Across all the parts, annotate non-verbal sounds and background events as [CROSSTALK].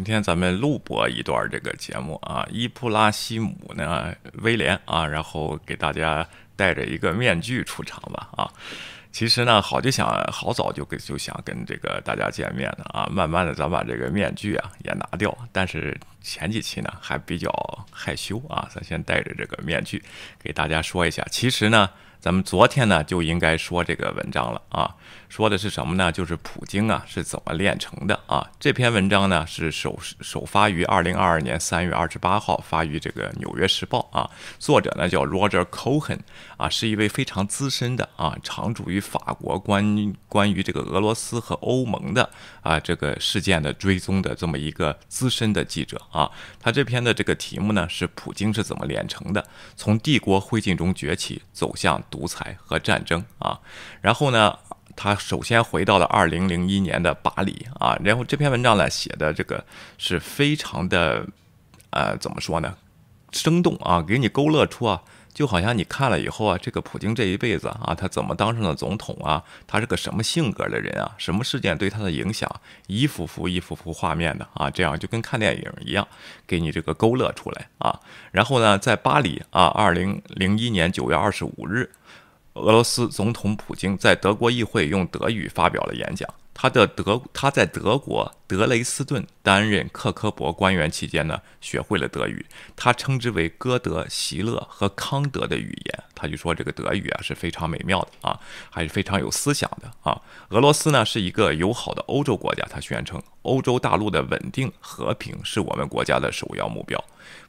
今天咱们录播一段这个节目啊，伊布拉希姆呢，威廉啊，然后给大家戴着一个面具出场吧啊。其实呢，好就想好早就跟就想跟这个大家见面了啊，慢慢的咱把这个面具啊也拿掉，但是前几期呢还比较害羞啊，咱先戴着这个面具给大家说一下，其实呢。咱们昨天呢就应该说这个文章了啊，说的是什么呢？就是普京啊是怎么炼成的啊？这篇文章呢是首首发于二零二二年三月二十八号，发于这个《纽约时报》啊。作者呢叫 Roger Cohen 啊，是一位非常资深的啊，常驻于法国关关于这个俄罗斯和欧盟的啊这个事件的追踪的这么一个资深的记者啊。他这篇的这个题目呢是普京是怎么炼成的？从帝国灰烬中崛起，走向。独裁和战争啊，然后呢，他首先回到了二零零一年的巴黎啊，然后这篇文章呢写的这个是非常的，呃，怎么说呢，生动啊，给你勾勒出啊。就好像你看了以后啊，这个普京这一辈子啊，他怎么当上了总统啊？他是个什么性格的人啊？什么事件对他的影响？一幅幅、一幅幅画面的啊，这样就跟看电影一样，给你这个勾勒出来啊。然后呢，在巴黎啊，二零零一年九月二十五日，俄罗斯总统普京在德国议会用德语发表了演讲。他的德他在德国德累斯顿担任克科伯官员期间呢，学会了德语。他称之为歌德、席勒和康德的语言。他就说这个德语啊是非常美妙的啊，还是非常有思想的啊。俄罗斯呢是一个友好的欧洲国家，他宣称欧洲大陆的稳定和平是我们国家的首要目标。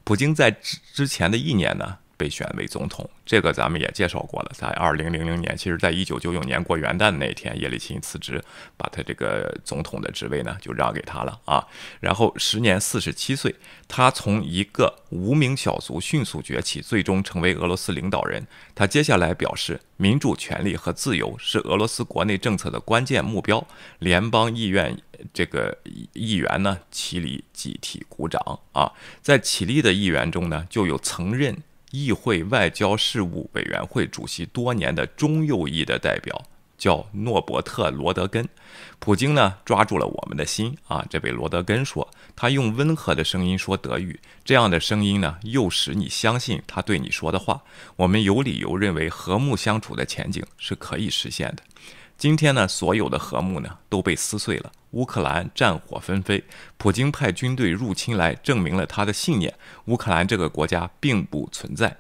普京在之之前的一年呢。被选为总统，这个咱们也介绍过了。在二零零零年，其实在一九九九年过元旦那天，叶利钦辞职，把他这个总统的职位呢就让给他了啊。然后时年四十七岁，他从一个无名小卒迅速崛起，最终成为俄罗斯领导人。他接下来表示，民主、权利和自由是俄罗斯国内政策的关键目标。联邦议院这个议员呢，起立集体鼓掌啊。在起立的议员中呢，就有曾任。议会外交事务委员会主席多年的中右翼的代表叫诺伯特·罗德根，普京呢抓住了我们的心啊！这位罗德根说，他用温和的声音说德语，这样的声音呢，又使你相信他对你说的话。我们有理由认为和睦相处的前景是可以实现的。今天呢，所有的和睦呢都被撕碎了。乌克兰战火纷飞，普京派军队入侵来，证明了他的信念：乌克兰这个国家并不存在。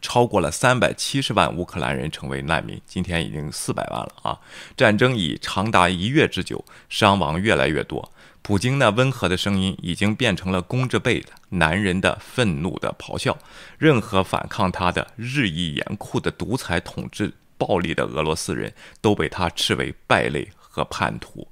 超过了三百七十万乌克兰人成为难民，今天已经四百万了啊！战争已长达一月之久，伤亡越来越多。普京那温和的声音已经变成了弓着背的男人的愤怒的咆哮。任何反抗他的日益严酷的独裁统治。暴力的俄罗斯人都被他斥为败类和叛徒。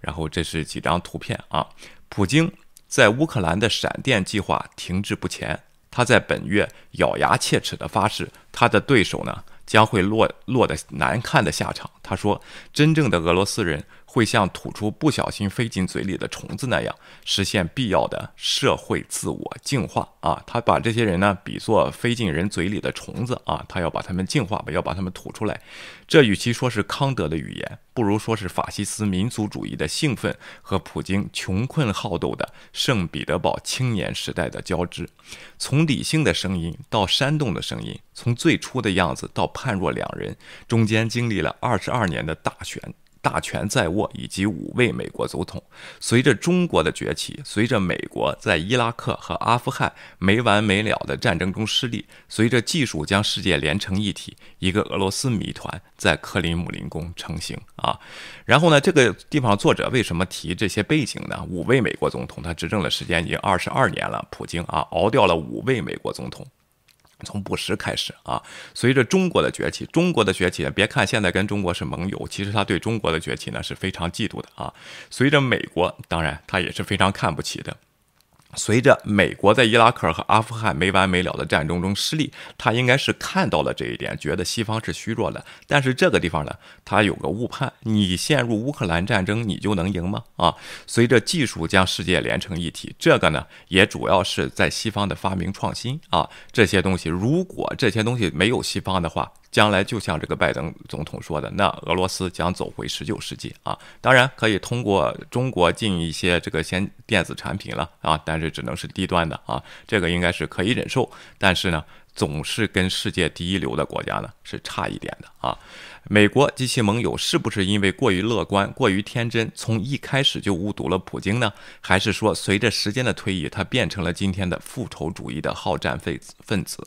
然后这是几张图片啊。普京在乌克兰的闪电计划停滞不前，他在本月咬牙切齿地发誓，他的对手呢将会落落得难看的下场。他说：“真正的俄罗斯人。”会像吐出不小心飞进嘴里的虫子那样，实现必要的社会自我净化啊！他把这些人呢比作飞进人嘴里的虫子啊，他要把他们净化吧，要把他们吐出来。这与其说是康德的语言，不如说是法西斯民族主义的兴奋和普京穷困好斗的圣彼得堡青年时代的交织。从理性的声音到煽动的声音，从最初的样子到判若两人，中间经历了二十二年的大选。大权在握，以及五位美国总统。随着中国的崛起，随着美国在伊拉克和阿富汗没完没了的战争中失利，随着技术将世界连成一体，一个俄罗斯谜团在克林姆林宫成型啊。然后呢，这个地方作者为什么提这些背景呢？五位美国总统，他执政的时间已经二十二年了，普京啊，熬掉了五位美国总统。从布什开始啊，随着中国的崛起，中国的崛起，别看现在跟中国是盟友，其实他对中国的崛起呢是非常嫉妒的啊。随着美国，当然他也是非常看不起的。随着美国在伊拉克和阿富汗没完没了的战争中失利，他应该是看到了这一点，觉得西方是虚弱的。但是这个地方呢，他有个误判：你陷入乌克兰战争，你就能赢吗？啊！随着技术将世界连成一体，这个呢，也主要是在西方的发明创新啊。这些东西，如果这些东西没有西方的话，将来就像这个拜登总统说的，那俄罗斯将走回十九世纪啊。当然可以通过中国进一些这个先电子产品了啊，但是只能是低端的啊，这个应该是可以忍受。但是呢。总是跟世界第一流的国家呢是差一点的啊！美国及其盟友是不是因为过于乐观、过于天真，从一开始就误读了普京呢？还是说随着时间的推移，他变成了今天的复仇主义的好战分子？分子？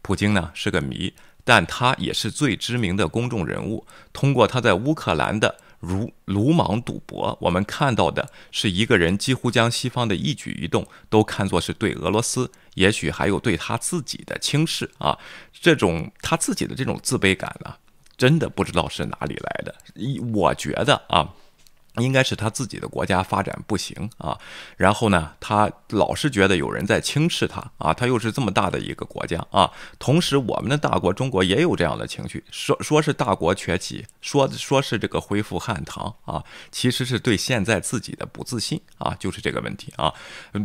普京呢是个谜，但他也是最知名的公众人物。通过他在乌克兰的。如鲁莽赌博，我们看到的是一个人几乎将西方的一举一动都看作是对俄罗斯，也许还有对他自己的轻视啊！这种他自己的这种自卑感呢，真的不知道是哪里来的。一，我觉得啊。应该是他自己的国家发展不行啊，然后呢，他老是觉得有人在轻视他啊，他又是这么大的一个国家啊，同时我们的大国中国也有这样的情绪，说说是大国崛起，说说是这个恢复汉唐啊，其实是对现在自己的不自信啊，就是这个问题啊，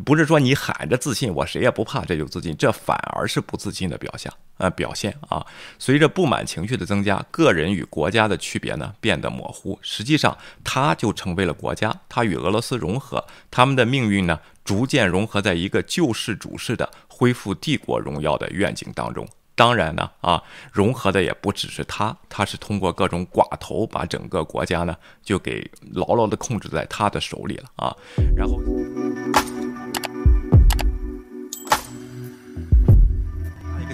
不是说你喊着自信，我谁也不怕，这就自信，这反而是不自信的表象。呃，表现啊，随着不满情绪的增加，个人与国家的区别呢变得模糊。实际上，他就成为了国家，他与俄罗斯融合，他们的命运呢逐渐融合在一个救世主式的恢复帝国荣耀的愿景当中。当然呢，啊，融合的也不只是他，他是通过各种寡头把整个国家呢就给牢牢的控制在他的手里了啊，然后。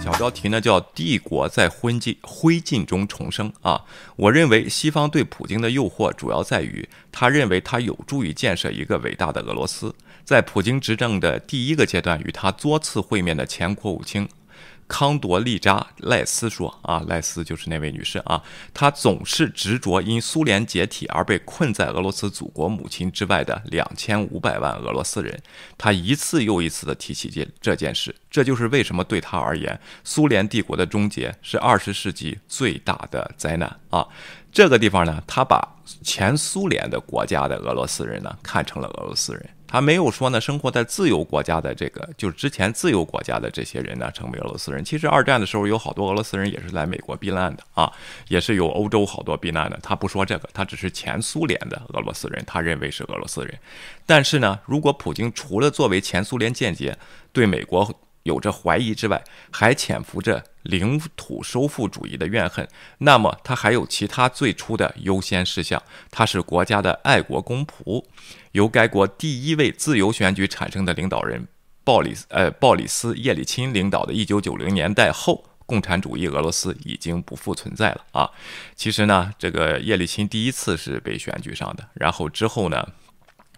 小标题呢叫“帝国在灰烬灰烬中重生”啊，我认为西方对普京的诱惑主要在于，他认为他有助于建设一个伟大的俄罗斯。在普京执政的第一个阶段，与他多次会面的前国务卿。康多利扎赖斯说：“啊，赖斯就是那位女士啊，她总是执着因苏联解体而被困在俄罗斯祖国母亲之外的两千五百万俄罗斯人。她一次又一次地提起这这件事，这就是为什么对她而言，苏联帝国的终结是二十世纪最大的灾难啊。这个地方呢，他把前苏联的国家的俄罗斯人呢看成了俄罗斯人。”他没有说呢，生活在自由国家的这个，就是之前自由国家的这些人呢，成为俄罗斯人。其实二战的时候，有好多俄罗斯人也是来美国避难的啊，也是有欧洲好多避难的。他不说这个，他只是前苏联的俄罗斯人，他认为是俄罗斯人。但是呢，如果普京除了作为前苏联间谍对美国，有着怀疑之外，还潜伏着领土收复主义的怨恨。那么，他还有其他最初的优先事项。他是国家的爱国公仆，由该国第一位自由选举产生的领导人鲍里斯呃鲍里斯叶利钦领导的1990年代后，共产主义俄罗斯已经不复存在了啊。其实呢，这个叶利钦第一次是被选举上的，然后之后呢？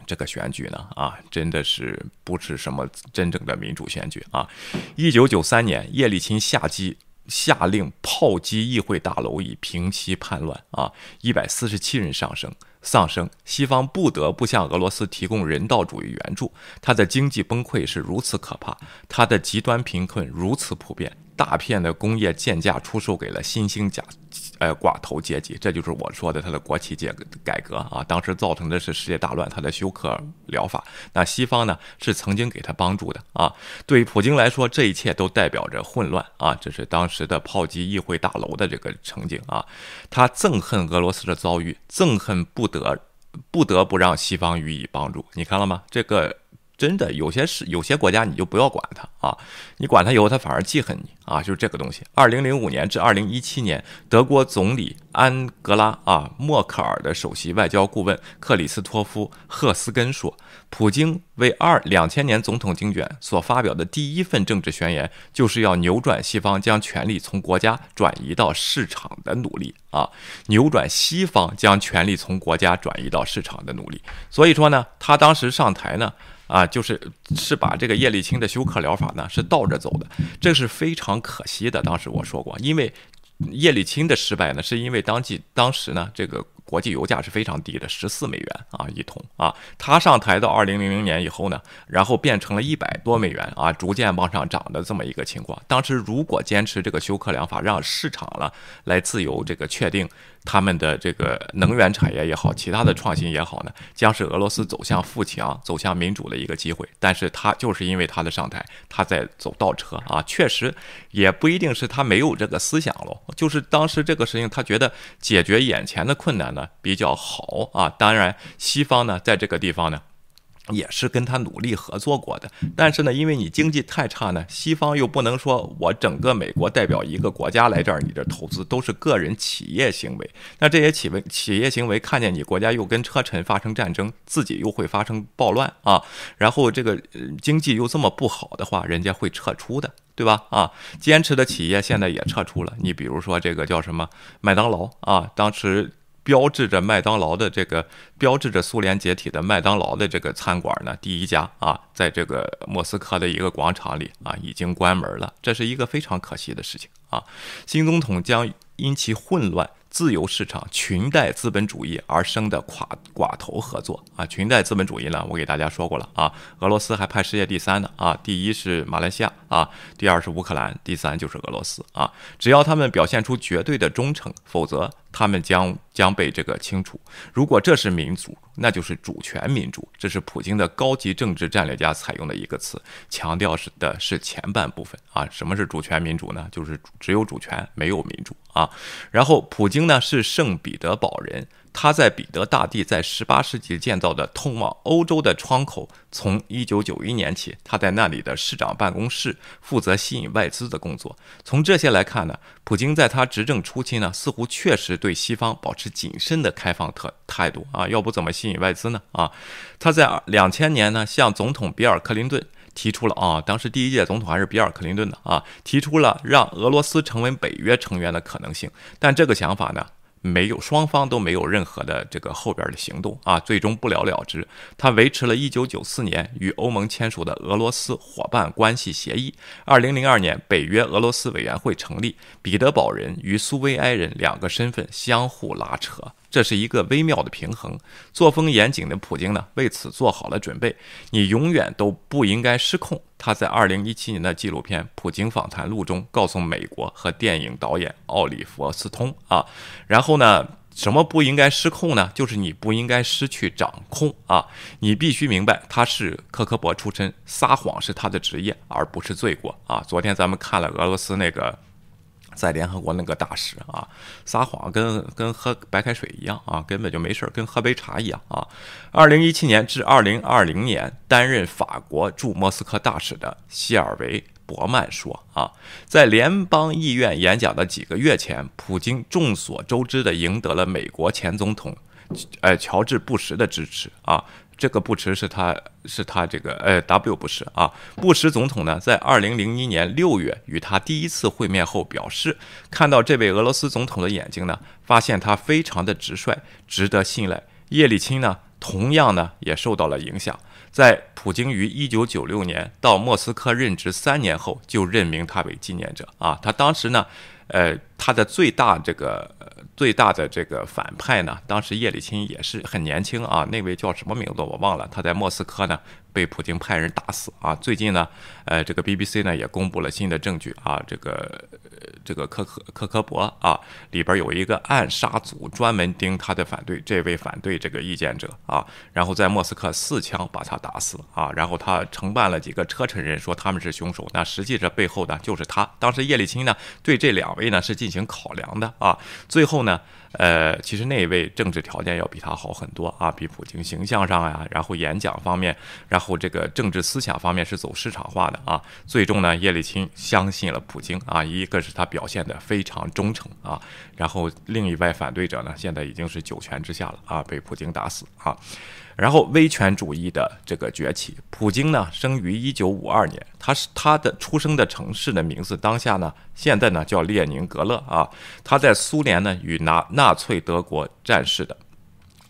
这个选举呢，啊，真的是不是什么真正的民主选举啊！一九九三年，叶利钦下机下令炮击议会大楼，以平息叛乱啊！一百四十七人丧生，丧生，西方不得不向俄罗斯提供人道主义援助。他的经济崩溃是如此可怕，他的极端贫困如此普遍。大片的工业贱价出售给了新兴假，呃寡头阶级，这就是我说的他的国企改改革啊，当时造成的是世界大乱，他的休克疗法。那西方呢是曾经给他帮助的啊。对于普京来说，这一切都代表着混乱啊，这是当时的炮击议会大楼的这个情景啊。他憎恨俄罗斯的遭遇，憎恨不得不得不让西方予以帮助。你看了吗？这个。真的有些事，有些国家你就不要管他啊！你管他以后，他反而记恨你啊！就是这个东西。二零零五年至二零一七年，德国总理安格拉啊默克尔的首席外交顾问克里斯托夫赫斯根说，普京为二两千年总统竞选所发表的第一份政治宣言，就是要扭转西方将权力从国家转移到市场的努力啊！扭转西方将权力从国家转移到市场的努力。所以说呢，他当时上台呢。啊，就是是把这个叶利钦的休克疗法呢是倒着走的，这是非常可惜的。当时我说过，因为叶利钦的失败呢，是因为当季当时呢这个。国际油价是非常低的，十四美元啊一桶啊。他上台到二零零零年以后呢，然后变成了一百多美元啊，逐渐往上涨的这么一个情况。当时如果坚持这个休克疗法，让市场了来自由这个确定。他们的这个能源产业也好，其他的创新也好呢，将是俄罗斯走向富强、走向民主的一个机会。但是他就是因为他的上台，他在走倒车啊，确实也不一定是他没有这个思想喽，就是当时这个事情，他觉得解决眼前的困难呢比较好啊。当然，西方呢在这个地方呢。也是跟他努力合作过的，但是呢，因为你经济太差呢，西方又不能说我整个美国代表一个国家来这儿，你这投资都是个人企业行为。那这些企为企业行为看见你国家又跟车臣发生战争，自己又会发生暴乱啊，然后这个经济又这么不好的话，人家会撤出的，对吧？啊，坚持的企业现在也撤出了。你比如说这个叫什么麦当劳啊，当时。标志着麦当劳的这个，标志着苏联解体的麦当劳的这个餐馆呢，第一家啊，在这个莫斯科的一个广场里啊，已经关门了，这是一个非常可惜的事情啊。新总统将因其混乱。自由市场、裙带资本主义而生的寡寡头合作啊，裙带资本主义呢，我给大家说过了啊，俄罗斯还排世界第三呢啊，第一是马来西亚啊，第二是乌克兰，第三就是俄罗斯啊，只要他们表现出绝对的忠诚，否则他们将将被这个清除。如果这是民主，那就是主权民主，这是普京的高级政治战略家采用的一个词，强调是的是前半部分啊，什么是主权民主呢？就是只有主权，没有民主啊，然后普京。呢是圣彼得堡人，他在彼得大帝在十八世纪建造的通往欧洲的窗口，从一九九一年起，他在那里的市长办公室负责吸引外资的工作。从这些来看呢，普京在他执政初期呢，似乎确实对西方保持谨慎的开放特态度啊，要不怎么吸引外资呢？啊，他在两千年呢，向总统比尔·克林顿。提出了啊，当时第一届总统还是比尔·克林顿的啊，提出了让俄罗斯成为北约成员的可能性，但这个想法呢，没有双方都没有任何的这个后边的行动啊，最终不了了之。他维持了一九九四年与欧盟签署的俄罗斯伙伴关系协议二零零二年北约俄罗斯委员会成立，彼得堡人与苏维埃人两个身份相互拉扯。这是一个微妙的平衡。作风严谨的普京呢，为此做好了准备。你永远都不应该失控。他在2017年的纪录片《普京访谈录》中告诉美国和电影导演奥利弗斯通啊，然后呢，什么不应该失控呢？就是你不应该失去掌控啊！你必须明白，他是科科博出身，撒谎是他的职业，而不是罪过啊！昨天咱们看了俄罗斯那个。在联合国那个大使啊，撒谎跟跟喝白开水一样啊，根本就没事儿，跟喝杯茶一样啊。二零一七年至二零二零年担任法国驻莫斯科大使的希尔维伯曼说啊，在联邦议院演讲的几个月前，普京众所周知的赢得了美国前总统，呃乔治布什的支持啊。这个布什是他，是他这个，呃，W 布什啊，布什总统呢，在二零零一年六月与他第一次会面后表示，看到这位俄罗斯总统的眼睛呢，发现他非常的直率，值得信赖。叶利钦呢，同样呢，也受到了影响。在普京于一九九六年到莫斯科任职三年后，就任命他为纪念者啊。他当时呢，呃，他的最大这个。最大的这个反派呢，当时叶利钦也是很年轻啊，那位叫什么名字我忘了，他在莫斯科呢。被普京派人打死啊！最近呢，呃，这个 BBC 呢也公布了新的证据啊，这个这个科科科科博啊，里边有一个暗杀组，专门盯他的反对这位反对这个意见者啊，然后在莫斯科四枪把他打死啊，然后他承办了几个车臣人说他们是凶手，那实际这背后呢就是他。当时叶利钦呢对这两位呢是进行考量的啊，最后呢。呃，其实那位政治条件要比他好很多啊，比普京形象上呀，然后演讲方面，然后这个政治思想方面是走市场化的啊。最终呢，叶利钦相信了普京啊，一个是他表现的非常忠诚啊，然后另一位反对者呢，现在已经是九泉之下了啊，被普京打死啊。然后威权主义的这个崛起，普京呢生于一九五二年，他是他的出生的城市的名字，当下呢现在呢叫列宁格勒啊，他在苏联呢与纳纳粹德国战事的，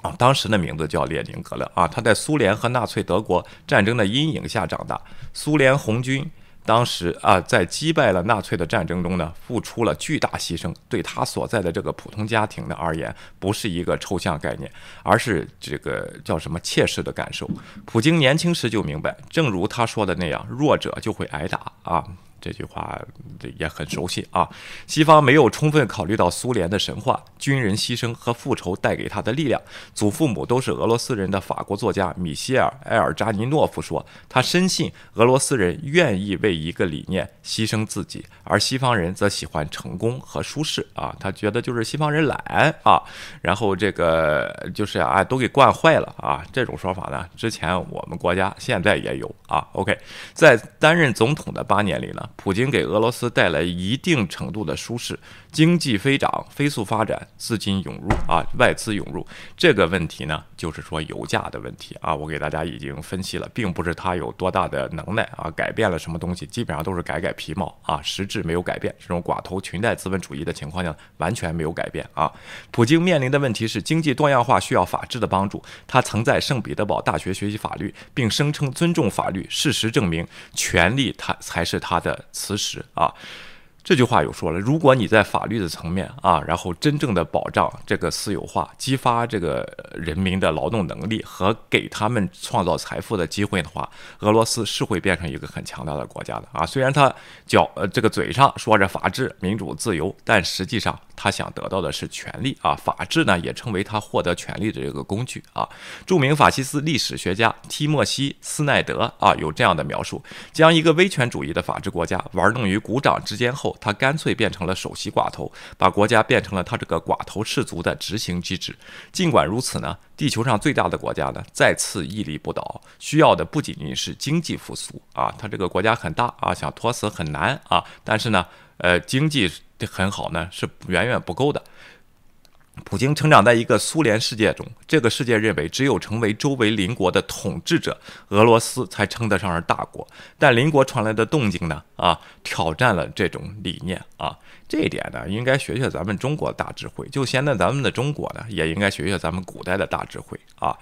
啊当时的名字叫列宁格勒啊，他在苏联和纳粹德国战争的阴影下长大，苏联红军当时啊，在击败了纳粹的战争中呢，付出了巨大牺牲，对他所在的这个普通家庭呢而言，不是一个抽象概念，而是这个叫什么切实的感受。普京年轻时就明白，正如他说的那样，弱者就会挨打啊。这句话也很熟悉啊！西方没有充分考虑到苏联的神话、军人牺牲和复仇带给他的力量。祖父母都是俄罗斯人的法国作家米歇尔·埃尔扎尼诺夫说：“他深信俄罗斯人愿意为一个理念牺牲自己，而西方人则喜欢成功和舒适啊。他觉得就是西方人懒啊，然后这个就是啊，都给惯坏了啊。这种说法呢，之前我们国家现在也有啊。OK，在担任总统的八年里呢。”普京给俄罗斯带来一定程度的舒适。经济飞涨、飞速发展，资金涌入啊，外资涌入这个问题呢，就是说油价的问题啊。我给大家已经分析了，并不是它有多大的能耐啊，改变了什么东西，基本上都是改改皮毛啊，实质没有改变。这种寡头裙带资本主义的情况下，完全没有改变啊。普京面临的问题是经济多样化需要法治的帮助。他曾在圣彼得堡大学学习法律，并声称尊重法律。事实证明，权力他才是他的磁石啊。这句话有说了，如果你在法律的层面啊，然后真正的保障这个私有化，激发这个人民的劳动能力和给他们创造财富的机会的话，俄罗斯是会变成一个很强大的国家的啊。虽然他脚呃这个嘴上说着法治、民主、自由，但实际上他想得到的是权力啊。法治呢，也称为他获得权力的这个工具啊。著名法西斯历史学家提莫西·斯奈德啊有这样的描述：将一个威权主义的法治国家玩弄于股掌之间后。他干脆变成了首席寡头，把国家变成了他这个寡头氏族的执行机制。尽管如此呢，地球上最大的国家呢再次屹立不倒，需要的不仅仅是经济复苏啊，他这个国家很大啊，想拖死很难啊，但是呢，呃，经济很好呢是远远不够的。普京成长在一个苏联世界中，这个世界认为只有成为周围邻国的统治者，俄罗斯才称得上是大国。但邻国传来的动静呢？啊，挑战了这种理念啊，这一点呢，应该学学咱们中国的大智慧。就现在咱们的中国呢，也应该学学咱们古代的大智慧啊，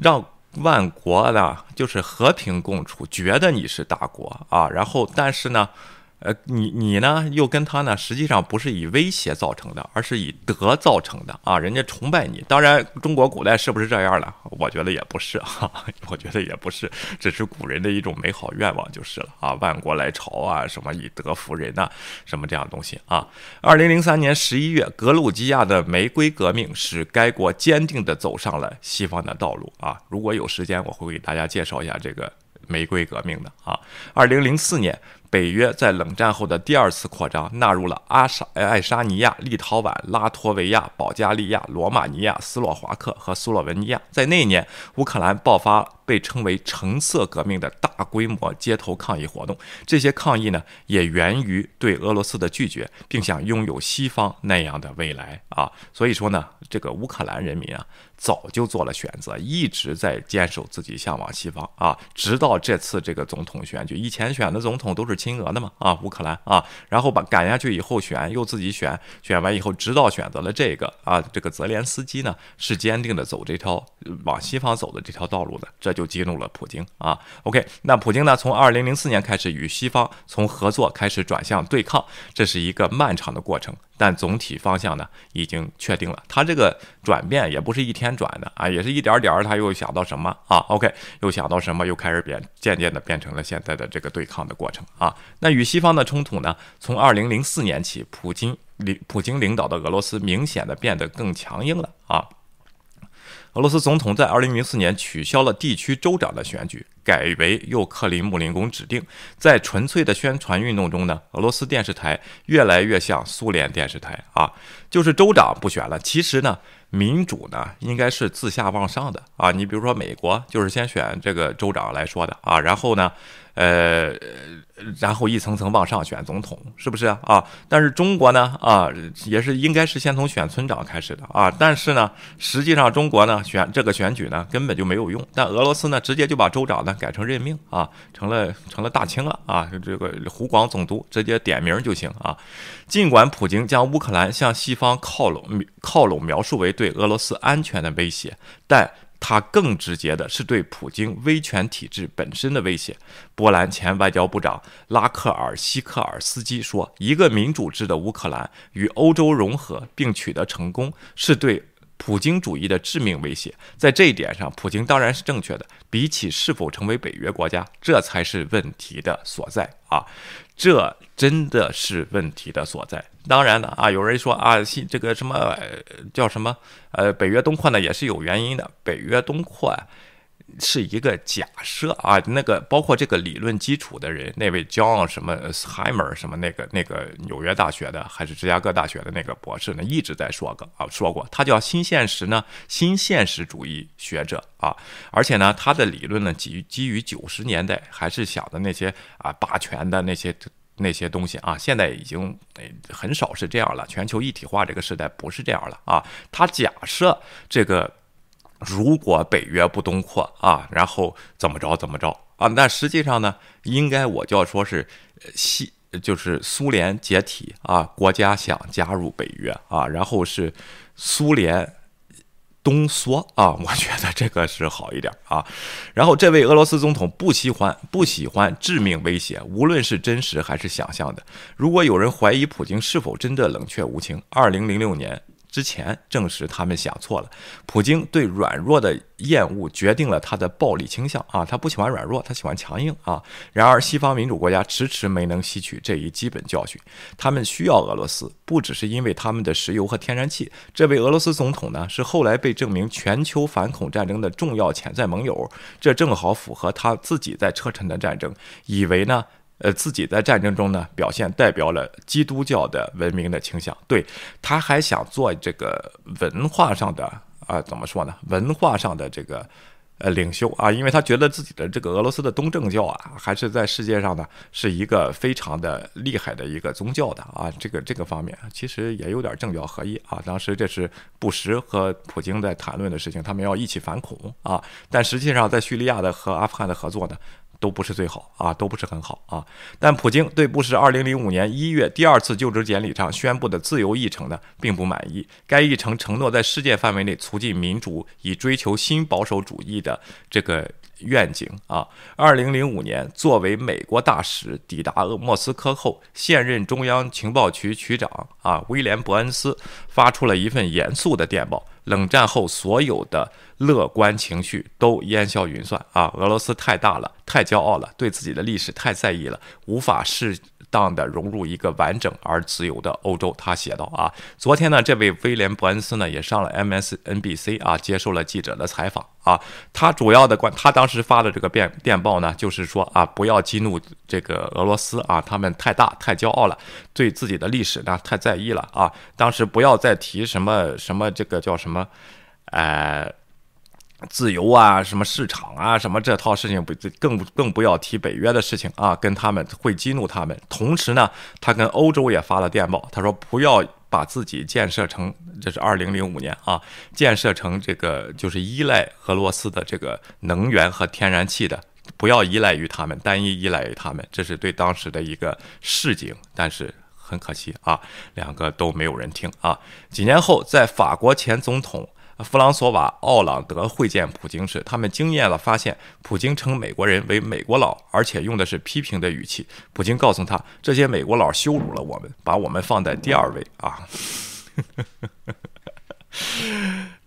让万国呢就是和平共处，觉得你是大国啊，然后但是呢。呃，你你呢，又跟他呢，实际上不是以威胁造成的，而是以德造成的啊！人家崇拜你，当然中国古代是不是这样了？我觉得也不是哈，[LAUGHS] 我觉得也不是，只是古人的一种美好愿望就是了啊！[LAUGHS] 万国来朝啊，什么以德服人呐，什么这样东西啊？二零零三年十一月，格鲁吉亚的玫瑰革命使该国坚定地走上了西方的道路啊！如果有时间，我会给大家介绍一下这个玫瑰革命的啊！二零零四年。北约在冷战后的第二次扩张，纳入了阿沙、爱沙尼亚、立陶宛、拉脱维亚、保加利亚、罗马尼亚、斯洛伐克和斯洛文尼亚。在那一年，乌克兰爆发被称为“橙色革命”的大规模街头抗议活动。这些抗议呢，也源于对俄罗斯的拒绝，并想拥有西方那样的未来啊。所以说呢，这个乌克兰人民啊。早就做了选择，一直在坚守自己向往西方啊，直到这次这个总统选举，以前选的总统都是亲俄的嘛啊，乌克兰啊，然后把赶下去以后选又自己选，选完以后直到选择了这个啊，这个泽连斯基呢是坚定的走这条往西方走的这条道路的，这就就激怒了普京啊。OK，那普京呢从二零零四年开始与西方从合作开始转向对抗，这是一个漫长的过程。但总体方向呢，已经确定了。他这个转变也不是一天转的啊，也是一点点儿，他又想到什么啊？OK，又想到什么，又开始变，渐渐的变成了现在的这个对抗的过程啊。那与西方的冲突呢，从二零零四年起，普京领普京领导的俄罗斯明显的变得更强硬了啊。俄罗斯总统在二零零四年取消了地区州长的选举。改为由克里姆林宫指定，在纯粹的宣传运动中呢，俄罗斯电视台越来越像苏联电视台啊，就是州长不选了。其实呢，民主呢应该是自下往上的啊。你比如说美国就是先选这个州长来说的啊，然后呢，呃。然后一层层往上选总统，是不是啊？但是中国呢啊，也是应该是先从选村长开始的啊。但是呢，实际上中国呢选这个选举呢根本就没有用。但俄罗斯呢直接就把州长呢改成任命啊，成了成了大清了啊。这个湖广总督直接点名就行啊。尽管普京将乌克兰向西方靠拢靠拢描述为对俄罗斯安全的威胁，但。它更直接的是对普京威权体制本身的威胁。波兰前外交部长拉克尔西克尔斯基说：“一个民主制的乌克兰与欧洲融合并取得成功，是对。”普京主义的致命威胁，在这一点上，普京当然是正确的。比起是否成为北约国家，这才是问题的所在啊！这真的是问题的所在。当然了啊，有人说啊，这个什么叫什么呃，北约东扩呢，也是有原因的。北约东扩。是一个假设啊，那个包括这个理论基础的人，那位 John 什么 Heimer 什么那个那个纽约大学的还是芝加哥大学的那个博士呢，一直在说个啊说过，他叫新现实呢，新现实主义学者啊，而且呢，他的理论呢基于基于九十年代还是想的那些啊霸权的那些那些东西啊，现在已经很少是这样了，全球一体化这个时代不是这样了啊，他假设这个。如果北约不东扩啊，然后怎么着怎么着啊？那实际上呢，应该我就说是西，就是苏联解体啊，国家想加入北约啊，然后是苏联东缩啊，[LAUGHS] 我觉得这个是好一点啊。然后这位俄罗斯总统不喜欢不喜欢致命威胁，无论是真实还是想象的。如果有人怀疑普京是否真的冷却无情，二零零六年。之前证实他们想错了，普京对软弱的厌恶决定了他的暴力倾向啊，他不喜欢软弱，他喜欢强硬啊。然而西方民主国家迟迟没能吸取这一基本教训，他们需要俄罗斯，不只是因为他们的石油和天然气。这位俄罗斯总统呢，是后来被证明全球反恐战争的重要潜在盟友，这正好符合他自己在车臣的战争，以为呢。呃，自己在战争中呢表现代表了基督教的文明的倾向，对他还想做这个文化上的啊，怎么说呢？文化上的这个呃领袖啊，因为他觉得自己的这个俄罗斯的东正教啊，还是在世界上呢是一个非常的厉害的一个宗教的啊，这个这个方面其实也有点政教合一啊。当时这是布什和普京在谈论的事情，他们要一起反恐啊，但实际上在叙利亚的和阿富汗的合作呢？都不是最好啊，都不是很好啊。但普京对布什2005年1月第二次就职典礼上宣布的自由议程呢，并不满意。该议程承诺在世界范围内促进民主，以追求新保守主义的这个。愿景啊！二零零五年，作为美国大使抵达莫斯科后，现任中央情报局局长啊威廉·伯恩斯发出了一份严肃的电报：冷战后所有的乐观情绪都烟消云散啊！俄罗斯太大了，太骄傲了，对自己的历史太在意了，无法适当的融入一个完整而自由的欧洲。他写道啊，昨天呢，这位威廉·伯恩斯呢也上了 MSNBC 啊，接受了记者的采访。啊，他主要的关，他当时发的这个电电报呢，就是说啊，不要激怒这个俄罗斯啊，他们太大太骄傲了，对自己的历史呢太在意了啊。当时不要再提什么什么这个叫什么，呃，自由啊，什么市场啊，什么这套事情不更更不要提北约的事情啊，跟他们会激怒他们。同时呢，他跟欧洲也发了电报，他说不要。把自己建设成，这是二零零五年啊，建设成这个就是依赖俄罗斯的这个能源和天然气的，不要依赖于他们，单一依赖于他们，这是对当时的一个市井。但是很可惜啊，两个都没有人听啊。几年后，在法国前总统。弗朗索瓦·奥朗德会见普京时，他们惊艳了发现，普京称美国人为“美国佬”，而且用的是批评的语气。普京告诉他，这些美国佬羞辱了我们，把我们放在第二位啊！[LAUGHS]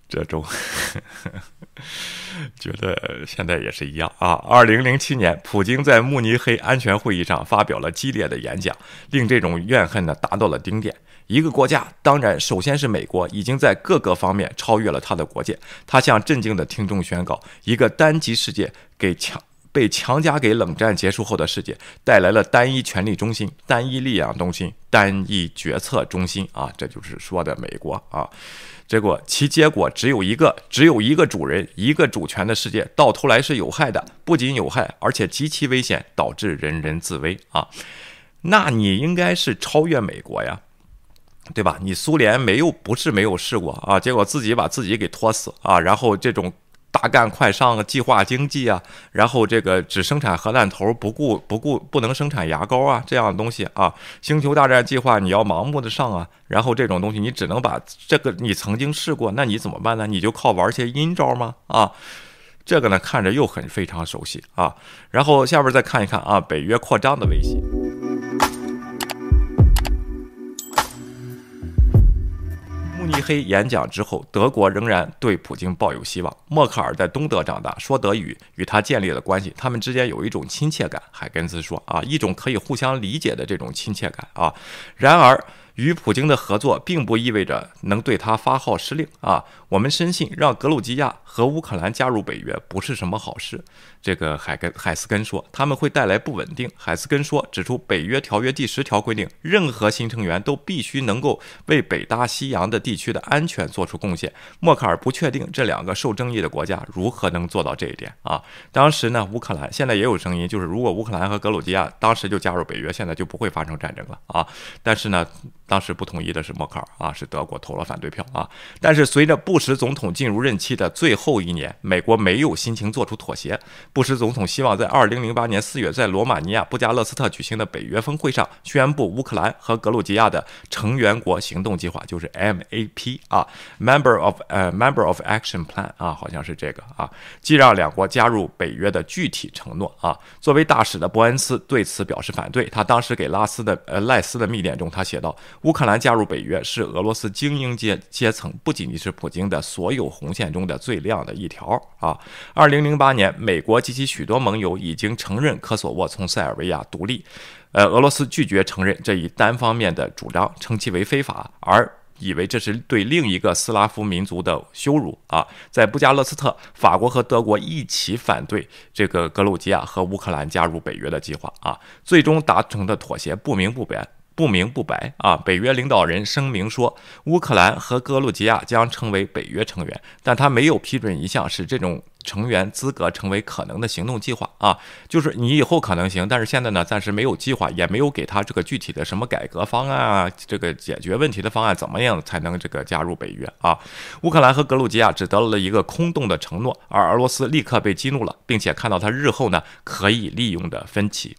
这种觉得现在也是一样啊。二零零七年，普京在慕尼黑安全会议上发表了激烈的演讲，令这种怨恨呢达到了顶点。一个国家，当然首先是美国，已经在各个方面超越了他的国界。他向震惊的听众宣告：一个单极世界给强被强加给冷战结束后的世界带来了单一权力中心、单一力量中心、单一决策中心啊，这就是说的美国啊。结果其结果只有一个，只有一个主人、一个主权的世界，到头来是有害的，不仅有害，而且极其危险，导致人人自危啊。那你应该是超越美国呀。对吧？你苏联没有不是没有试过啊，结果自己把自己给拖死啊，然后这种大干快上、计划经济啊，然后这个只生产核弹头，不顾不顾不能生产牙膏啊这样的东西啊。星球大战计划你要盲目的上啊，然后这种东西你只能把这个你曾经试过，那你怎么办呢？你就靠玩些阴招吗？啊，这个呢看着又很非常熟悉啊。然后下边再看一看啊，北约扩张的威胁。慕尼黑演讲之后，德国仍然对普京抱有希望。默克尔在东德长大，说德语，与他建立了关系，他们之间有一种亲切感。海根斯说：“啊，一种可以互相理解的这种亲切感啊。”然而。与普京的合作并不意味着能对他发号施令啊！我们深信让格鲁吉亚和乌克兰加入北约不是什么好事。这个海根海斯根说，他们会带来不稳定。海斯根说，指出北约条约第十条规定，任何新成员都必须能够为北大西洋的地区的安全做出贡献。默克尔不确定这两个受争议的国家如何能做到这一点啊！当时呢，乌克兰现在也有声音，就是如果乌克兰和格鲁吉亚当时就加入北约，现在就不会发生战争了啊！但是呢。当时不同意的是默克尔啊，是德国投了反对票啊。但是随着布什总统进入任期的最后一年，美国没有心情做出妥协。布什总统希望在2008年4月在罗马尼亚布加勒斯特举行的北约峰会上宣布乌克兰和格鲁吉亚的成员国行动计划，就是 MAP 啊，Member of 呃 Member of Action Plan 啊，好像是这个啊，既让两国加入北约的具体承诺啊。作为大使的伯恩斯对此表示反对。他当时给拉斯的呃赖斯的密电中，他写道。乌克兰加入北约是俄罗斯精英阶阶层，不仅仅是普京的所有红线中的最亮的一条啊！二零零八年，美国及其许多盟友已经承认科索沃从塞尔维亚独立，呃，俄罗斯拒绝承认这一单方面的主张，称其为非法，而以为这是对另一个斯拉夫民族的羞辱啊！在布加勒斯特，法国和德国一起反对这个格鲁吉亚和乌克兰加入北约的计划啊！最终达成的妥协不明不白。不明不白啊！北约领导人声明说，乌克兰和格鲁吉亚将成为北约成员，但他没有批准一项使这种成员资格成为可能的行动计划啊，就是你以后可能行，但是现在呢，暂时没有计划，也没有给他这个具体的什么改革方案啊，这个解决问题的方案，怎么样才能这个加入北约啊？乌克兰和格鲁吉亚只得了一个空洞的承诺，而俄罗斯立刻被激怒了，并且看到他日后呢可以利用的分歧。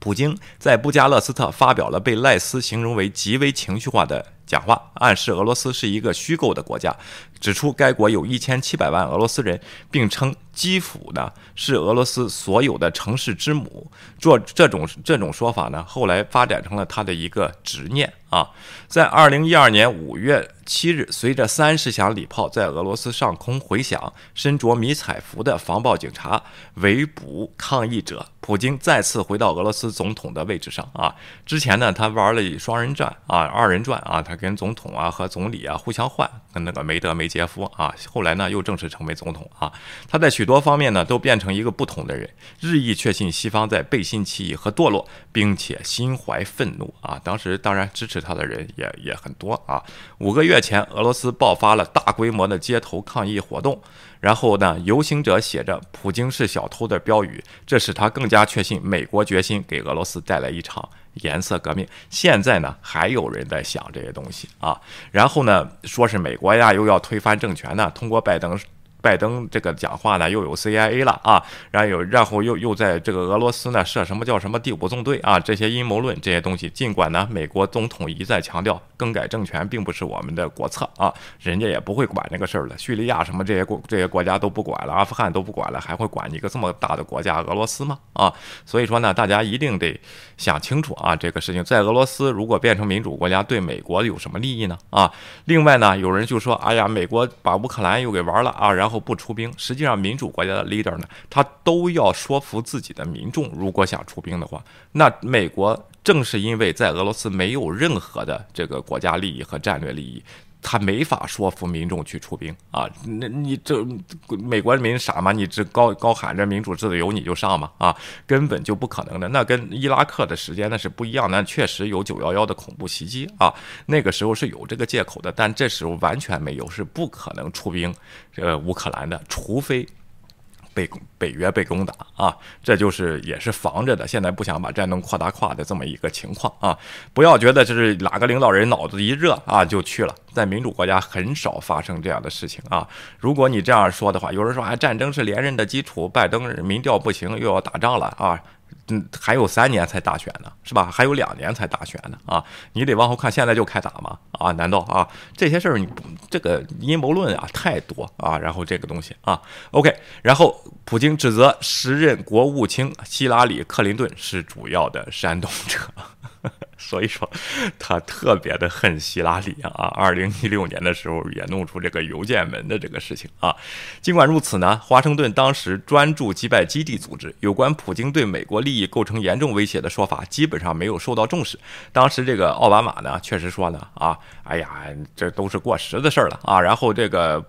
普京在布加勒斯特发表了被赖斯形容为极为情绪化的讲话，暗示俄罗斯是一个虚构的国家，指出该国有一千七百万俄罗斯人，并称基辅呢是俄罗斯所有的城市之母。做这种这种说法呢，后来发展成了他的一个执念啊。在二零一二年五月七日，随着三十响礼炮在俄罗斯上空回响，身着迷彩服的防暴警察围捕抗议者。普京再次回到俄罗斯总统的位置上啊！之前呢，他玩了双人转啊，二人转啊，他跟总统啊和总理啊互相换，跟那个梅德梅杰夫啊，后来呢又正式成为总统啊。他在许多方面呢都变成一个不同的人，日益确信西方在背信弃义和堕落，并且心怀愤怒啊。当时当然支持他的人也也很多啊。五个月前，俄罗斯爆发了大规模的街头抗议活动。然后呢，游行者写着“普京是小偷”的标语，这使他更加确信美国决心给俄罗斯带来一场颜色革命。现在呢，还有人在想这些东西啊。然后呢，说是美国呀又要推翻政权呢，通过拜登。拜登这个讲话呢，又有 CIA 了啊，然后有，然后又又在这个俄罗斯呢设什么叫什么第五纵队啊，这些阴谋论这些东西，尽管呢，美国总统一再强调更改政权并不是我们的国策啊，人家也不会管这个事儿了，叙利亚什么这些国这些国家都不管了，阿富汗都不管了，还会管一个这么大的国家俄罗斯吗？啊，所以说呢，大家一定得想清楚啊，这个事情在俄罗斯如果变成民主国家，对美国有什么利益呢？啊，另外呢，有人就说，哎呀，美国把乌克兰又给玩了啊，然后。后不出兵，实际上民主国家的 leader 呢，他都要说服自己的民众，如果想出兵的话，那美国正是因为在俄罗斯没有任何的这个国家利益和战略利益。他没法说服民众去出兵啊！那你这美国人民傻吗？你这高高喊着民主自由你就上吗？啊，根本就不可能的。那跟伊拉克的时间那是不一样。那确实有九幺幺的恐怖袭击啊，那个时候是有这个借口的，但这时候完全没有，是不可能出兵呃乌克兰的，除非。被北约被攻打啊，这就是也是防着的。现在不想把战争扩大化的这么一个情况啊，不要觉得这是哪个领导人脑子一热啊就去了，在民主国家很少发生这样的事情啊。如果你这样说的话，有人说啊，战争是连任的基础，拜登民调不行，又要打仗了啊。嗯，还有三年才大选呢，是吧？还有两年才大选呢，啊，你得往后看，现在就开打吗？啊，难道啊这些事儿你不这个阴谋论啊太多啊？然后这个东西啊，OK，然后普京指责时任国务卿希拉里·克林顿是主要的煽动者。所以说，他特别的恨希拉里啊！二零一六年的时候也弄出这个邮件门的这个事情啊。尽管如此呢，华盛顿当时专注击败基地组织，有关普京对美国利益构成严重威胁的说法基本上没有受到重视。当时这个奥巴马呢，确实说呢啊，哎呀，这都是过时的事儿了啊。然后这个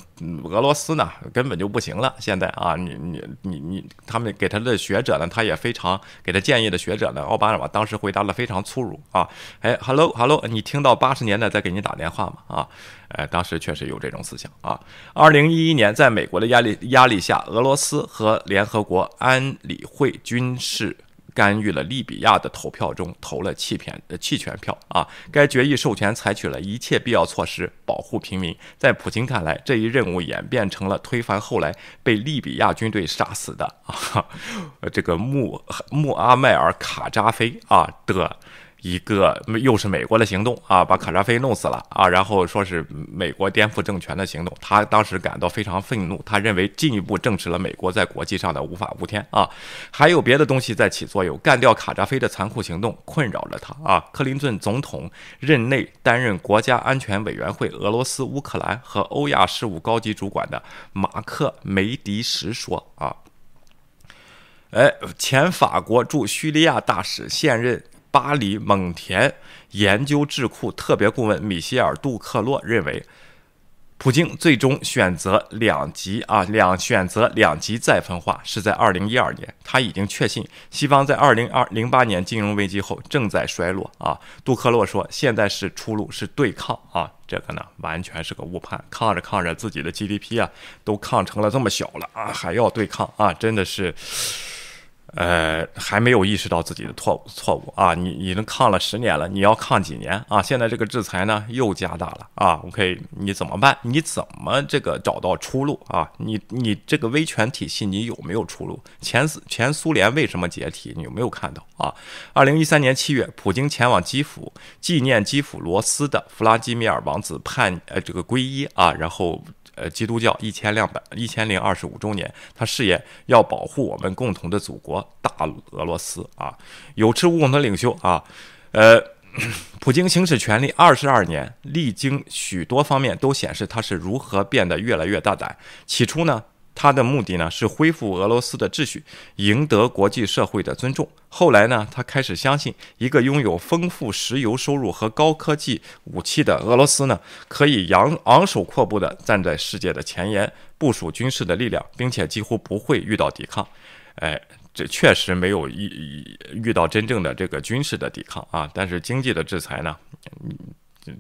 俄罗斯呢，根本就不行了。现在啊，你你你你，他们给他的学者呢，他也非常给他建议的学者呢，奥巴马当时回答的非常粗鲁啊。哎，Hello，Hello，你听到八十年代在给你打电话吗？啊，哎，当时确实有这种思想啊。二零一一年，在美国的压力压力下，俄罗斯和联合国安理会军事干预了利比亚的投票中投了弃片呃弃权票啊。该决议授权采取了一切必要措施保护平民。在普京看来，这一任务演变成了推翻后来被利比亚军队杀死的啊 [LAUGHS] 这个穆穆阿迈尔卡扎菲啊的。一个又是美国的行动啊，把卡扎菲弄死了啊，然后说是美国颠覆政权的行动，他当时感到非常愤怒，他认为进一步证实了美国在国际上的无法无天啊。还有别的东西在起作用，干掉卡扎菲的残酷行动困扰着他啊。克林顿总统任内担任国家安全委员会俄罗斯、乌克兰和欧亚事务高级主管的马克梅迪什说啊，哎，前法国驻叙利亚大使现任。巴黎蒙田研究智库特别顾问米歇尔·杜克洛认为，普京最终选择两极啊，两选择两极再分化是在二零一二年。他已经确信，西方在二零二零八年金融危机后正在衰落啊。杜克洛说，现在是出路是对抗啊，这个呢完全是个误判，抗着抗着自己的 GDP 啊都抗成了这么小了啊，还要对抗啊，真的是。呃，还没有意识到自己的错误错误啊！你已经抗了十年了，你要抗几年啊？现在这个制裁呢又加大了啊！OK，你怎么办？你怎么这个找到出路啊？你你这个威权体系你有没有出路？前前苏联为什么解体？你有没有看到啊？二零一三年七月，普京前往基辅纪念基辅罗斯的弗拉基米尔王子叛呃这个皈依啊，然后。呃，基督教一千两百一千零二十五周年，他誓言要保护我们共同的祖国大俄罗斯啊！有恃无恐的领袖啊！呃，[COUGHS] 普京行使权力二十二年，历经许多方面都显示他是如何变得越来越大胆。起初呢？他的目的呢是恢复俄罗斯的秩序，赢得国际社会的尊重。后来呢，他开始相信，一个拥有丰富石油收入和高科技武器的俄罗斯呢，可以昂昂首阔步地站在世界的前沿，部署军事的力量，并且几乎不会遇到抵抗。哎，这确实没有遇遇到真正的这个军事的抵抗啊，但是经济的制裁呢？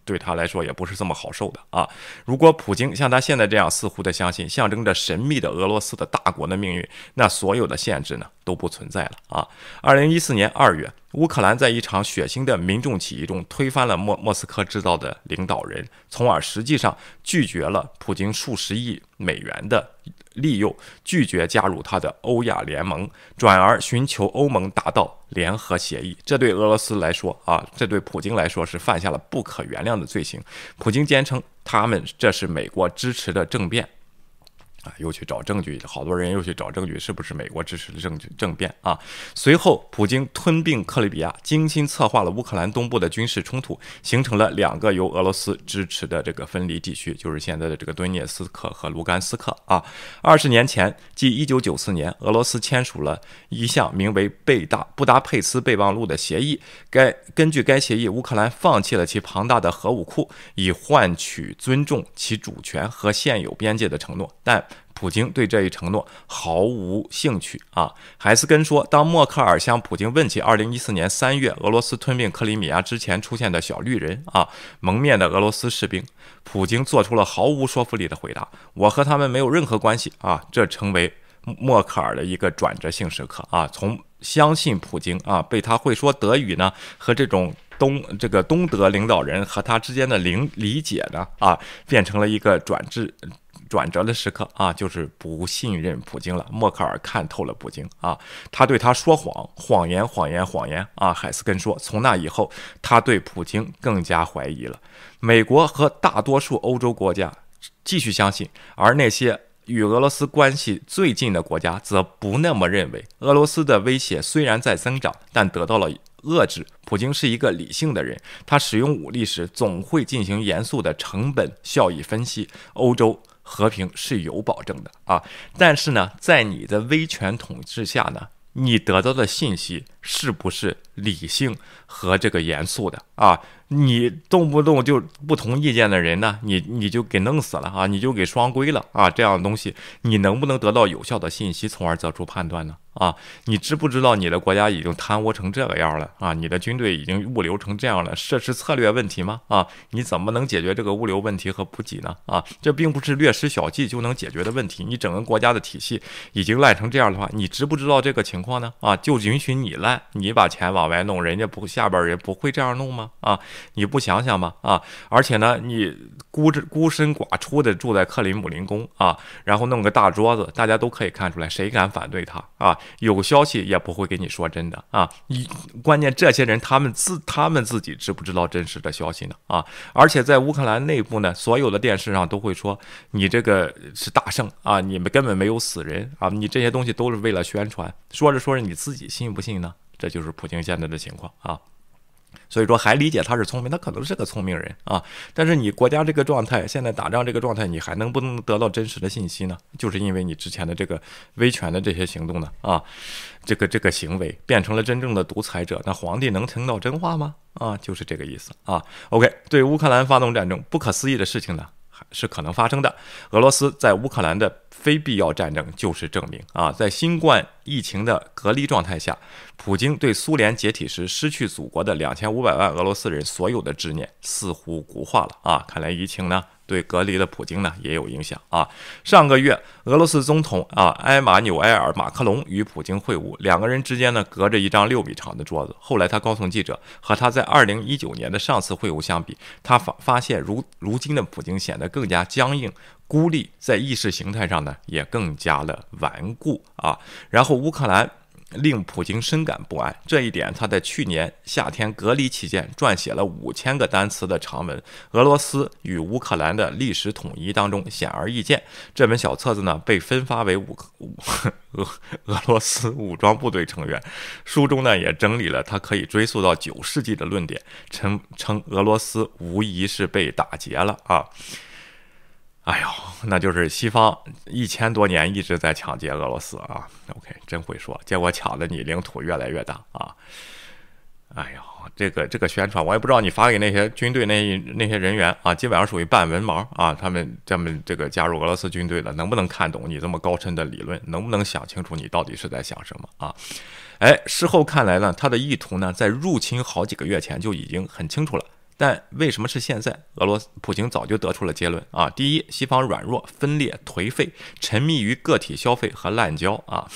对他来说也不是这么好受的啊！如果普京像他现在这样似乎的相信象征着神秘的俄罗斯的大国的命运，那所有的限制呢都不存在了啊！二零一四年二月，乌克兰在一场血腥的民众起义中推翻了莫莫斯科制造的领导人，从而实际上拒绝了普京数十亿美元的。利诱拒绝加入他的欧亚联盟，转而寻求欧盟达到联合协议。这对俄罗斯来说啊，这对普京来说是犯下了不可原谅的罪行。普京坚称，他们这是美国支持的政变。啊，又去找证据，好多人又去找证据，是不是美国支持的政政变啊？随后，普京吞并克里米亚，精心策划了乌克兰东部的军事冲突，形成了两个由俄罗斯支持的这个分离地区，就是现在的这个顿涅斯克和卢甘斯克啊。二十年前，即一九九四年，俄罗斯签署了一项名为《贝大布达佩斯备忘录》的协议，该根据该协议，乌克兰放弃了其庞大的核武库，以换取尊重其主权和现有边界的承诺，但。普京对这一承诺毫无兴趣啊！海斯根说，当默克尔向普京问起2014年3月俄罗斯吞并克里米亚之前出现的小绿人啊，蒙面的俄罗斯士兵，普京做出了毫无说服力的回答：“我和他们没有任何关系啊！”这成为默克尔的一个转折性时刻啊，从相信普京啊，被他会说德语呢，和这种东这个东德领导人和他之间的理理解呢啊，变成了一个转制转折的时刻啊，就是不信任普京了。默克尔看透了普京啊，他对他说谎，谎言，谎言，谎言啊。海斯根说，从那以后，他对普京更加怀疑了。美国和大多数欧洲国家继续相信，而那些与俄罗斯关系最近的国家则不那么认为。俄罗斯的威胁虽然在增长，但得到了遏制。普京是一个理性的人，他使用武力时总会进行严肃的成本效益分析。欧洲。和平是有保证的啊，但是呢，在你的威权统治下呢，你得到的信息是不是理性和这个严肃的啊？你动不动就不同意见的人呢，你你就给弄死了啊，你就给双规了啊，这样的东西，你能不能得到有效的信息，从而做出判断呢？啊，你知不知道你的国家已经贪污成这个样了啊？你的军队已经物流成这样了，这是策略问题吗？啊，你怎么能解决这个物流问题和补给呢？啊，这并不是略施小计就能解决的问题。你整个国家的体系已经烂成这样的话，你知不知道这个情况呢？啊，就允许你烂，你把钱往外弄，人家不下边人不会这样弄吗？啊，你不想想吗？啊，而且呢，你孤着孤身寡出的住在克里姆林宫啊，然后弄个大桌子，大家都可以看出来，谁敢反对他啊？有消息也不会给你说真的啊！你关键这些人他们自他们自己知不知道真实的消息呢？啊！而且在乌克兰内部呢，所有的电视上都会说你这个是大胜啊，你们根本没有死人啊！你这些东西都是为了宣传，说着说着你自己信不信呢？这就是普京现在的情况啊！所以说还理解他是聪明，他可能是个聪明人啊。但是你国家这个状态，现在打仗这个状态，你还能不能得到真实的信息呢？就是因为你之前的这个威权的这些行动呢啊，这个这个行为变成了真正的独裁者，那皇帝能听到真话吗？啊，就是这个意思啊。OK，对乌克兰发动战争，不可思议的事情呢？还是可能发生的。俄罗斯在乌克兰的非必要战争就是证明啊，在新冠疫情的隔离状态下，普京对苏联解体时失去祖国的两千五百万俄罗斯人所有的执念似乎固化了啊！看来疫情呢。对隔离的普京呢也有影响啊。上个月，俄罗斯总统啊埃马纽埃尔马克龙与普京会晤，两个人之间呢隔着一张六米长的桌子。后来他告诉记者，和他在二零一九年的上次会晤相比，他发发现如如今的普京显得更加僵硬、孤立，在意识形态上呢也更加的顽固啊。然后乌克兰。令普京深感不安，这一点他在去年夏天隔离期间撰写了五千个单词的长文《俄罗斯与乌克兰的历史统一》当中显而易见。这本小册子呢被分发为五五 [LAUGHS] 俄俄罗斯武装部队成员，书中呢也整理了他可以追溯到九世纪的论点，称称俄罗斯无疑是被打劫了啊。哎呦，那就是西方一千多年一直在抢劫俄罗斯啊！OK，真会说，结果抢的你领土越来越大啊！哎呦，这个这个宣传，我也不知道你发给那些军队那那些人员啊，基本上属于半文盲啊。他们这么这个加入俄罗斯军队的，能不能看懂你这么高深的理论？能不能想清楚你到底是在想什么啊？哎，事后看来呢，他的意图呢，在入侵好几个月前就已经很清楚了。但为什么是现在？俄罗斯普京早就得出了结论啊！第一，西方软弱、分裂、颓废，沉迷于个体消费和滥交啊。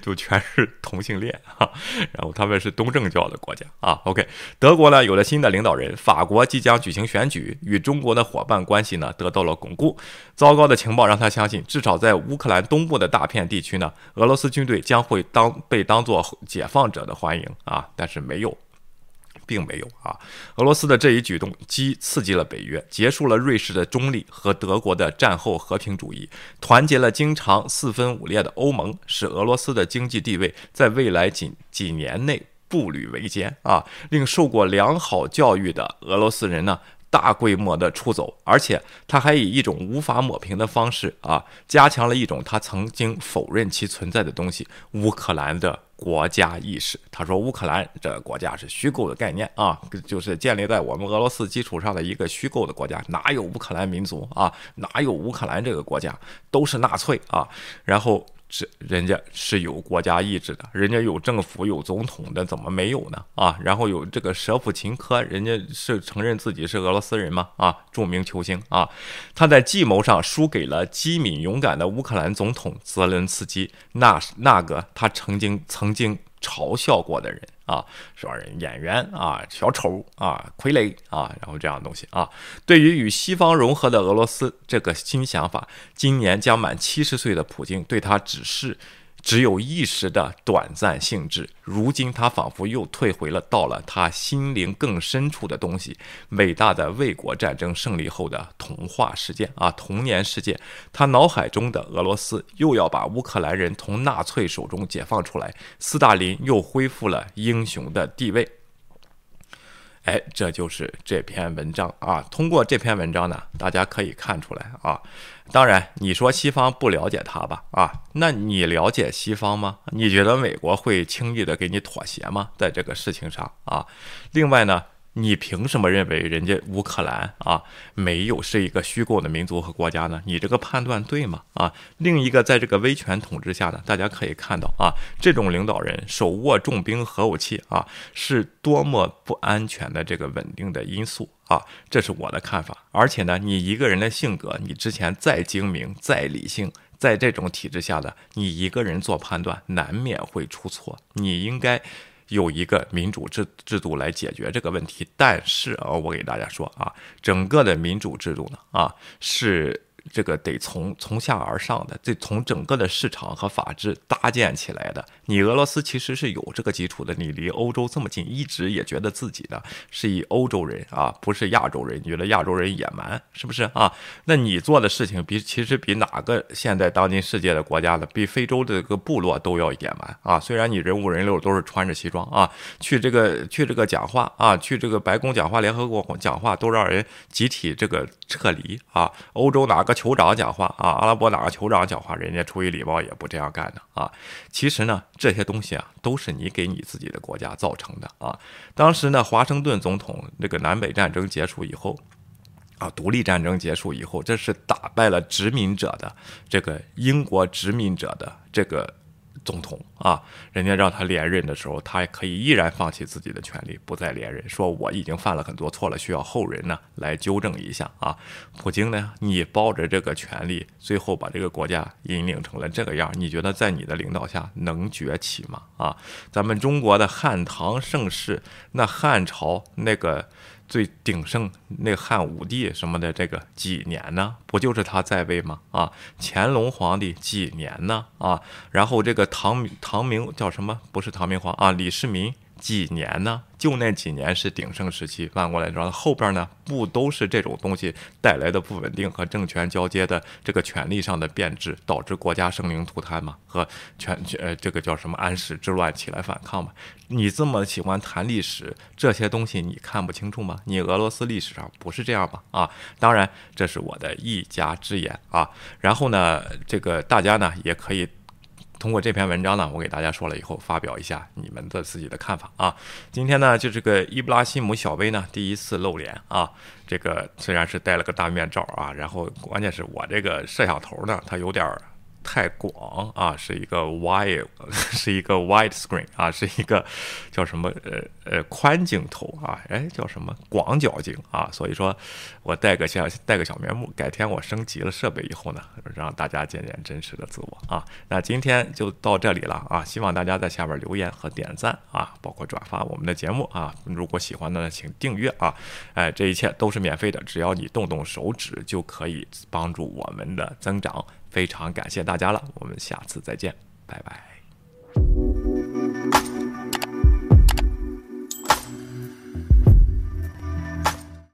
就全是同性恋哈，然后他们是东正教的国家啊。OK，德国呢有了新的领导人，法国即将举行选举，与中国的伙伴关系呢得到了巩固。糟糕的情报让他相信，至少在乌克兰东部的大片地区呢，俄罗斯军队将会当被当做解放者的欢迎啊，但是没有。并没有啊！俄罗斯的这一举动激刺激了北约，结束了瑞士的中立和德国的战后和平主义，团结了经常四分五裂的欧盟，使俄罗斯的经济地位在未来几几年内步履维艰啊！令受过良好教育的俄罗斯人呢大规模的出走，而且他还以一种无法抹平的方式啊，加强了一种他曾经否认其存在的东西——乌克兰的。国家意识，他说乌克兰这个国家是虚构的概念啊，就是建立在我们俄罗斯基础上的一个虚构的国家，哪有乌克兰民族啊？哪有乌克兰这个国家？都是纳粹啊！然后是人家是有国家意志的，人家有政府有总统的，怎么没有呢？啊，然后有这个舍甫琴科，人家是承认自己是俄罗斯人吗？啊，著名球星啊，他在计谋上输给了机敏勇敢的乌克兰总统泽伦斯基，那那个他曾经曾经嘲笑过的人。啊，说人演员啊，小丑啊，傀儡啊，然后这样的东西啊，对于与西方融合的俄罗斯这个新想法，今年将满七十岁的普京对他只是。只有一时的短暂兴致，如今他仿佛又退回了到了他心灵更深处的东西——伟大的卫国战争胜利后的童话世界啊，童年世界。他脑海中的俄罗斯又要把乌克兰人从纳粹手中解放出来，斯大林又恢复了英雄的地位。哎，这就是这篇文章啊。通过这篇文章呢，大家可以看出来啊。当然，你说西方不了解他吧？啊，那你了解西方吗？你觉得美国会轻易的给你妥协吗？在这个事情上啊。另外呢？你凭什么认为人家乌克兰啊没有是一个虚构的民族和国家呢？你这个判断对吗？啊，另一个在这个威权统治下呢，大家可以看到啊，这种领导人手握重兵核武器啊，是多么不安全的这个稳定的因素啊，这是我的看法。而且呢，你一个人的性格，你之前再精明、再理性，在这种体制下的你一个人做判断，难免会出错。你应该。有一个民主制制度来解决这个问题，但是啊，我给大家说啊，整个的民主制度呢啊是。这个得从从下而上的，这从整个的市场和法治搭建起来的。你俄罗斯其实是有这个基础的，你离欧洲这么近，一直也觉得自己的是以欧洲人啊，不是亚洲人，觉得亚洲人野蛮是不是啊？那你做的事情比其实比哪个现在当今世界的国家的，比非洲的这个部落都要野蛮啊！虽然你人五人六都是穿着西装啊，去这个去这个讲话啊，去这个白宫讲话、联合国讲话，都让人集体这个撤离啊。欧洲哪个？酋长讲话啊，阿拉伯哪个酋长讲话，人家出于礼貌也不这样干的啊。其实呢，这些东西啊，都是你给你自己的国家造成的啊。当时呢，华盛顿总统这个南北战争结束以后，啊，独立战争结束以后，这是打败了殖民者的这个英国殖民者的这个。总统啊，人家让他连任的时候，他可以依然放弃自己的权利，不再连任，说我已经犯了很多错了，需要后人呢来纠正一下啊。普京呢，你抱着这个权利，最后把这个国家引领成了这个样，你觉得在你的领导下能崛起吗？啊，咱们中国的汉唐盛世，那汉朝那个。最鼎盛那汉武帝什么的，这个几年呢？不就是他在位吗？啊，乾隆皇帝几年呢？啊，然后这个唐唐明叫什么？不是唐明皇啊，李世民。几年呢？就那几年是鼎盛时期，反过来说，后边呢不都是这种东西带来的不稳定和政权交接的这个权力上的变质，导致国家生灵涂炭吗？和全呃这个叫什么安史之乱起来反抗吗？你这么喜欢谈历史，这些东西你看不清楚吗？你俄罗斯历史上不是这样吗？啊，当然这是我的一家之言啊。然后呢，这个大家呢也可以。通过这篇文章呢，我给大家说了以后，发表一下你们的自己的看法啊。今天呢，就这个伊布拉希姆小薇呢，第一次露脸啊。这个虽然是戴了个大面罩啊，然后关键是我这个摄像头呢，它有点儿。太广啊，是一个 wide，[LAUGHS] 是一个 wide screen 啊，是一个叫什么呃呃宽镜头啊，哎叫什么广角镜啊，所以说我戴个小戴个小面目，改天我升级了设备以后呢，让大家见见真实的自我啊。那今天就到这里了啊，希望大家在下边留言和点赞啊，包括转发我们的节目啊。如果喜欢的呢，请订阅啊，哎，这一切都是免费的，只要你动动手指就可以帮助我们的增长。非常感谢大家了我们下次再见拜拜。